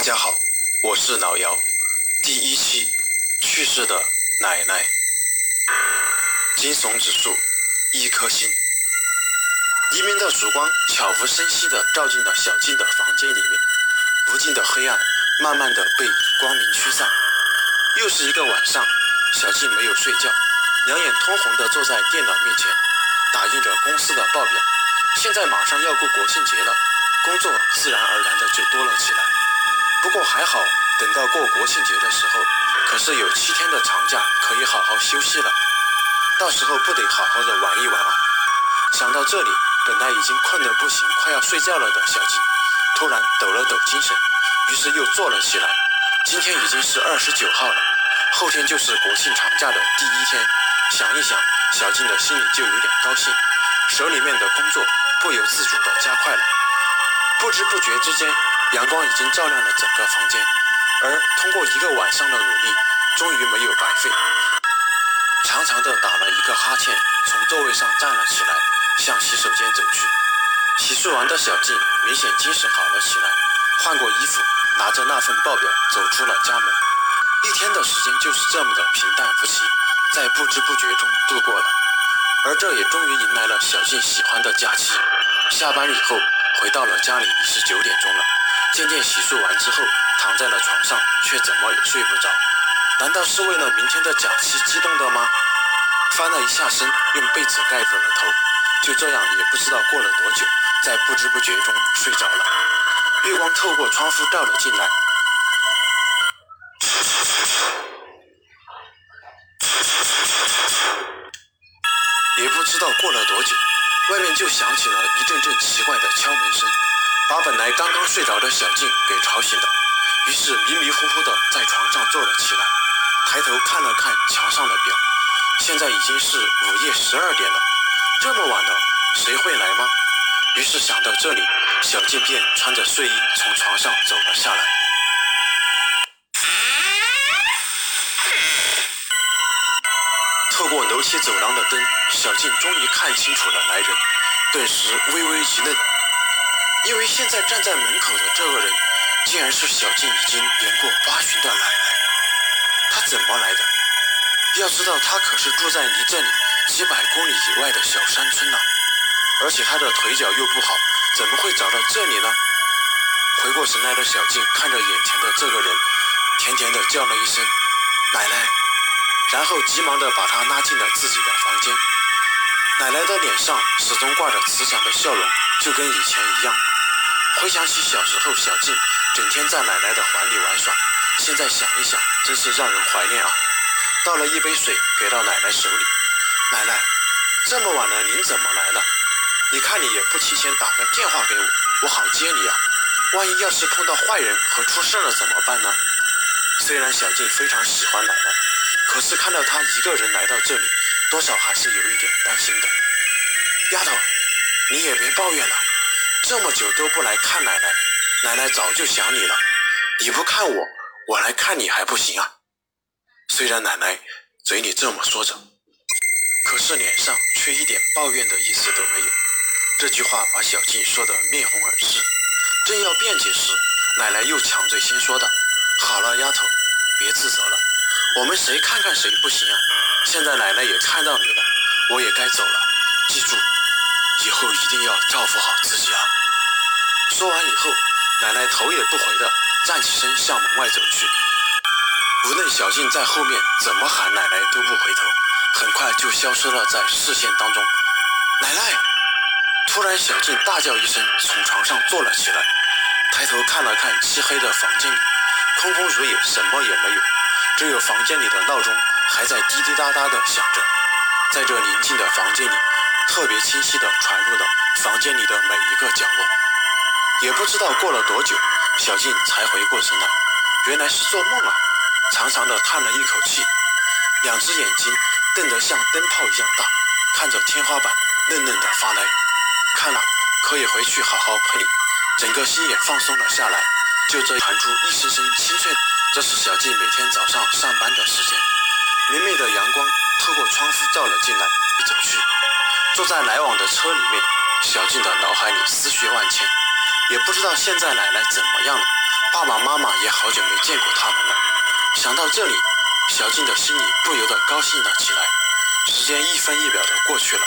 大家好，我是老姚。第一期去世的奶奶，惊悚指数一颗星。黎明的曙光悄无声息地照进了小静的房间里面，无尽的黑暗慢慢地被光明驱散。又是一个晚上，小静没有睡觉，两眼通红地坐在电脑面前，打印着公司的报表。现在马上要过国庆节了，工作自然而然的就多了起来。不过还好，等到过国庆节的时候，可是有七天的长假可以好好休息了。到时候不得好好的玩一玩啊！想到这里，本来已经困得不行、快要睡觉了的小静，突然抖了抖精神，于是又坐了起来。今天已经是二十九号了，后天就是国庆长假的第一天。想一想，小静的心里就有点高兴，手里面的工作不由自主地加快了。不知不觉之间。阳光已经照亮了整个房间，而通过一个晚上的努力，终于没有白费。长长的打了一个哈欠，从座位上站了起来，向洗手间走去。洗漱完的小静明显精神好了起来，换过衣服，拿着那份报表走出了家门。一天的时间就是这么的平淡无奇，在不知不觉中度过了。而这也终于迎来了小静喜欢的假期。下班以后，回到了家里已是九点钟了。渐渐洗漱完之后，躺在了床上，却怎么也睡不着。难道是为了明天的假期激动的吗？翻了一下身，用被子盖住了头，就这样也不知道过了多久，在不知不觉中睡着了。月光透过窗户照了进来，也不知道过了多久，外面就响起了一阵阵奇怪的敲门声。把本来刚刚睡着的小静给吵醒了，于是迷迷糊糊的在床上坐了起来，抬头看了看墙上的表，现在已经是午夜十二点了，这么晚了，谁会来吗？于是想到这里，小静便穿着睡衣从床上走了下来。透过楼梯走廊的灯，小静终于看清楚了来人，顿时微微一愣。因为现在站在门口的这个人，竟然是小静已经年过八旬的奶奶。她怎么来的？要知道，她可是住在离这里几百公里以外的小山村呢。而且她的腿脚又不好，怎么会找到这里呢？回过神来的小静看着眼前的这个人，甜甜的叫了一声“奶奶”，然后急忙的把她拉进了自己的房间。奶奶的脸上始终挂着慈祥的笑容，就跟以前一样。回想起小时候，小静整天在奶奶的怀里玩耍，现在想一想，真是让人怀念啊！倒了一杯水给到奶奶手里，奶奶，这么晚了，您怎么来了？你看你也不提前打个电话给我，我好接你啊！万一要是碰到坏人和出事了怎么办呢？虽然小静非常喜欢奶奶，可是看到她一个人来到这里，多少还是有一点担心的。丫头，你也别抱怨了。这么久都不来看奶奶，奶奶早就想你了。你不看我，我来看你还不行啊？虽然奶奶嘴里这么说着，可是脸上却一点抱怨的意思都没有。这句话把小静说得面红耳赤，正要辩解时，奶奶又抢嘴先说道：“好了，丫头，别自责了，我们谁看看谁不行啊？现在奶奶也看到你了，我也该走了。记住。”以后一定要照顾好自己啊！说完以后，奶奶头也不回的站起身向门外走去。无论小静在后面怎么喊，奶奶都不回头，很快就消失了在视线当中。奶奶！突然，小静大叫一声，从床上坐了起来，抬头看了看漆黑的房间里，空空如也，什么也没有，只有房间里的闹钟还在滴滴答答的响着。在这宁静的房间里。特别清晰地传入了房间里的每一个角落，也不知道过了多久，小静才回过神来，原来是做梦啊！长长的叹了一口气，两只眼睛瞪得像灯泡一样大，看着天花板，愣愣的发呆。看了，可以回去好好配，整个心也放松了下来。就这传出一声声清脆，这是小静每天早上上班的时间。明媚的阳光透过窗户照了进来，走去。坐在来往的车里面，小静的脑海里思绪万千，也不知道现在奶奶怎么样了，爸爸妈妈也好久没见过他们了。想到这里，小静的心里不由得高兴了起来。时间一分一秒的过去了，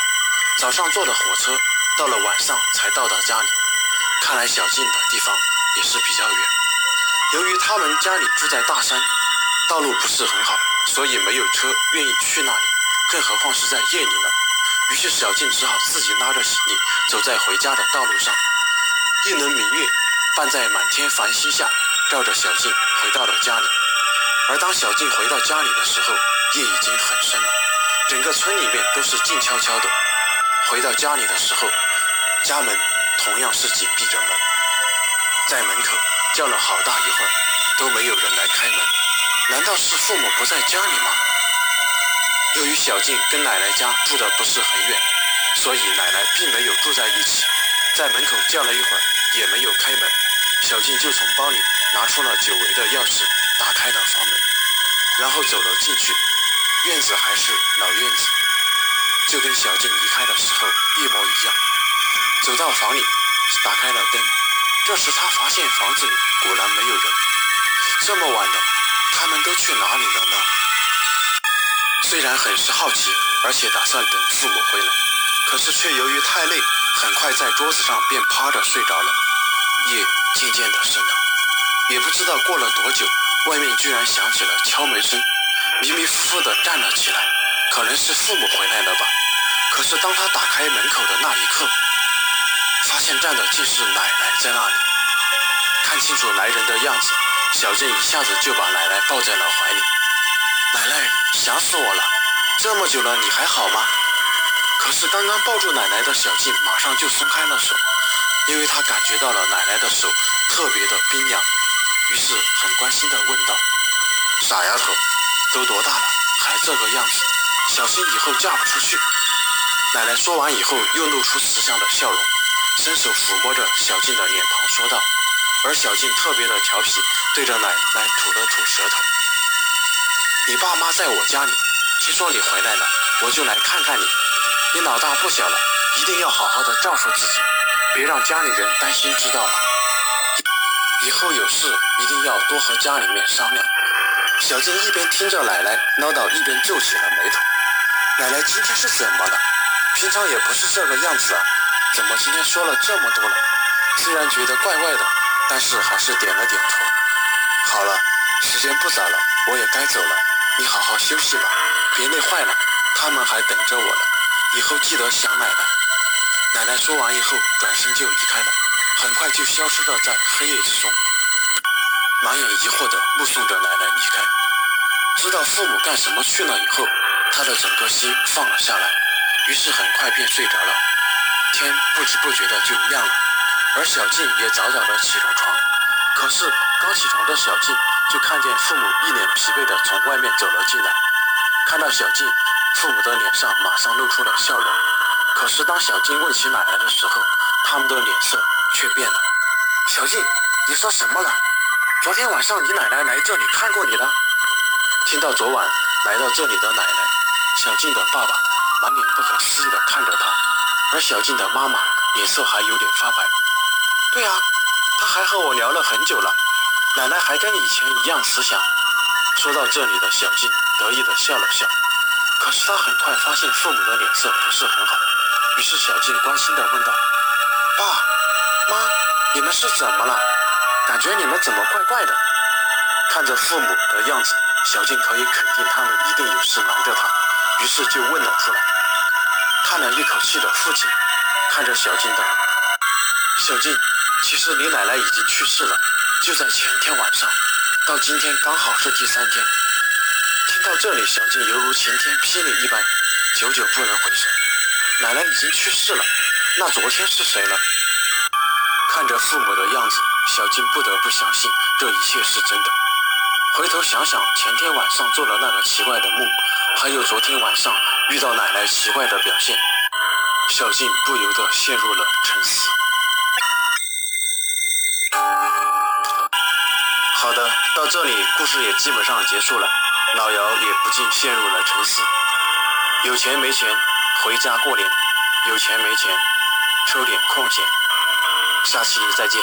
早上坐的火车，到了晚上才到达家里。看来小静的地方也是比较远。由于他们家里住在大山，道路不是很好，所以没有车愿意去那里，更何况是在夜里呢。于是小静只好自己拉着行李走在回家的道路上。一轮明月伴在满天繁星下，照着小静回到了家里。而当小静回到家里的时候，夜已经很深了。整个村里面都是静悄悄的。回到家里的时候，家门同样是紧闭着门，在门口叫了好大一会儿，都没有人来开门。难道是父母不在家里吗？由于小静跟奶奶家住的不是很远，所以奶奶并没有住在一起。在门口叫了一会儿，也没有开门。小静就从包里拿出了久违的钥匙，打开了房门，然后走了进去。院子还是老院子，就跟小静离开的时候一模一样。走到房里，打开了灯。这时他发现房子里果然没有人。这么晚了，他们都去哪里了呢？虽然很是好奇，而且打算等父母回来，可是却由于太累，很快在桌子上便趴着睡着了。夜渐渐的深了，也不知道过了多久，外面居然响起了敲门声。迷迷糊糊的站了起来，可能是父母回来了吧。可是当他打开门口的那一刻，发现站的竟是奶奶在那里。看清楚来人的样子，小静一下子就把奶奶抱在了怀里。奶奶，想死我了！这么久了，你还好吗？可是刚刚抱住奶奶的小静马上就松开了手，因为她感觉到了奶奶的手特别的冰凉，于是很关心的问道：“傻丫头。”都多大了，还这个样子，小心以后嫁不出去。奶奶说完以后，又露出慈祥的笑容，伸手抚摸着小静的脸庞，说道。而小静特别的调皮，对着奶奶吐了吐舌头。你爸妈在我家里，听说你回来了，我就来看看你。你老大不小了，一定要好好的照顾自己，别让家里人担心，知道吗？以后有事一定要多和家里面商量。小静一边听着奶奶唠叨，一边皱起了眉头。奶奶今天是怎么了？平常也不是这个样子啊，怎么今天说了这么多了？虽然觉得怪怪的，但是还是点了点头。好了，时间不早了，我也该走了。你好好休息吧，别累坏了。他们还等着我呢，以后记得想奶奶。奶奶说完以后，转身就离开了，很快就消失了在黑夜之中。满眼疑惑地目送着奶奶离开，知道父母干什么去了以后，他的整个心放了下来，于是很快便睡着了。天不知不觉的就亮了，而小静也早早的起了床。可是刚起床的小静就看见父母一脸疲惫的从外面走了进来。看到小静，父母的脸上马上露出了笑容。可是当小静问起奶奶的时候，他们的脸色却变了。小静，你说什么了？昨天晚上你奶奶来这里看过你了。听到昨晚来到这里的奶奶，小静的爸爸满脸不可思议地看着她，而小静的妈妈脸色还有点发白。对啊，她还和我聊了很久了，奶奶还跟以前一样慈祥。说到这里的小静得意地笑了笑，可是她很快发现父母的脸色不是很好，于是小静关心地问道：“爸妈，你们是怎么了？”感觉你们怎么怪怪的？看着父母的样子，小静可以肯定他们一定有事瞒着她，于是就问了出来。叹了一口气的父亲看着小静道：“小静，其实你奶奶已经去世了，就在前天晚上，到今天刚好是第三天。”听到这里，小静犹如晴天霹雳一般，久久不能回神。奶奶已经去世了，那昨天是谁呢？看着父母的样子。小静不得不相信这一切是真的。回头想想前天晚上做了那个奇怪的梦，还有昨天晚上遇到奶奶奇怪的表现，小静不由得陷入了沉思。好的，到这里故事也基本上结束了，老姚也不禁陷入了沉思。有钱没钱回家过年，有钱没钱抽点空闲。下期再见。